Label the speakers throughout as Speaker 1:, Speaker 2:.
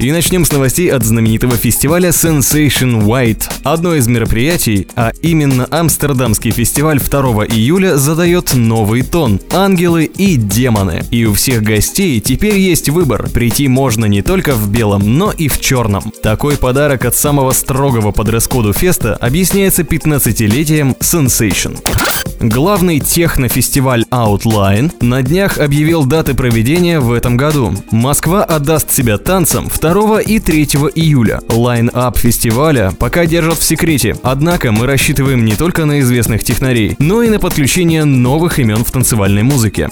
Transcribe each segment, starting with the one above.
Speaker 1: И начнем с новостей от знаменитого фестиваля Sensation White. Одно из мероприятий, а именно Амстердамский фестиваль 2 июля задает новый тон – ангелы и демоны. И у всех гостей теперь есть выбор – прийти можно не только в белом, но и в черном. Такой подарок от самого строгого по феста объясняется 15-летием Sensation. Главный технофестиваль Outline на днях объявил даты проведения в этом году. Москва отдаст себя танцам 2 и 3 июля. Лайн-ап фестиваля пока держат в секрете, однако мы рассчитываем не только на известных технарей, но и на подключение новых имен в танцевальной музыке.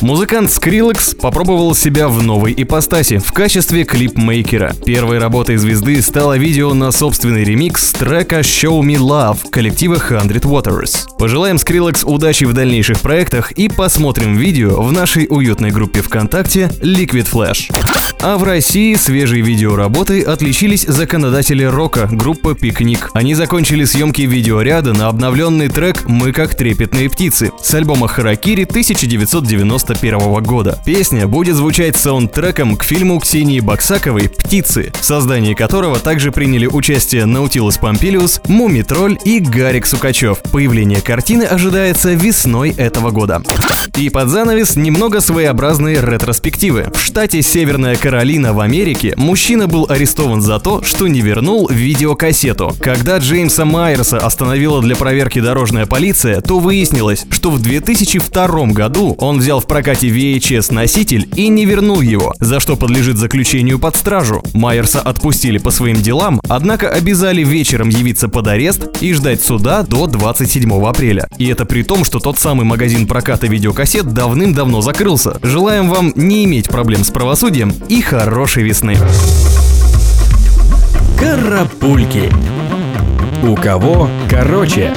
Speaker 1: Музыкант Skrillex попробовал себя в новой ипостаси в качестве клипмейкера. Первой работой звезды стало видео на собственный ремикс трека Show Me Love коллектива Hundred Waters. Пожелаем Skrillex удачи в дальнейших проектах и посмотрим видео в нашей уютной группе ВКонтакте Liquid Flash. А в России свежей видеоработой отличились законодатели рока, группа «Пикник». Они закончили съемки видеоряда на обновленный трек «Мы как трепетные птицы» с альбома «Харакири» 1991 года. Песня будет звучать саундтреком к фильму Ксении Баксаковой «Птицы», в создании которого также приняли участие Наутилус Помпилиус, Муми Тролль и Гарик Сукачев. Появление картины ожидается весной этого года. И под занавес немного своеобразные ретроспективы. В штате Северная Каролина в Америке мужчина был арестован за то, что не вернул видеокассету. Когда Джеймса Майерса остановила для проверки дорожная полиция, то выяснилось, что в 2002 году он взял в прокате VHS-носитель и не вернул его, за что подлежит заключению под стражу. Майерса отпустили по своим делам, однако обязали вечером явиться под арест и ждать суда до 27 апреля. И это при том, что тот самый магазин проката видеокассет давным-давно закрылся. Желаем вам не иметь проблем с правосудием и хорошей весны.
Speaker 2: Карапульки. У кого короче.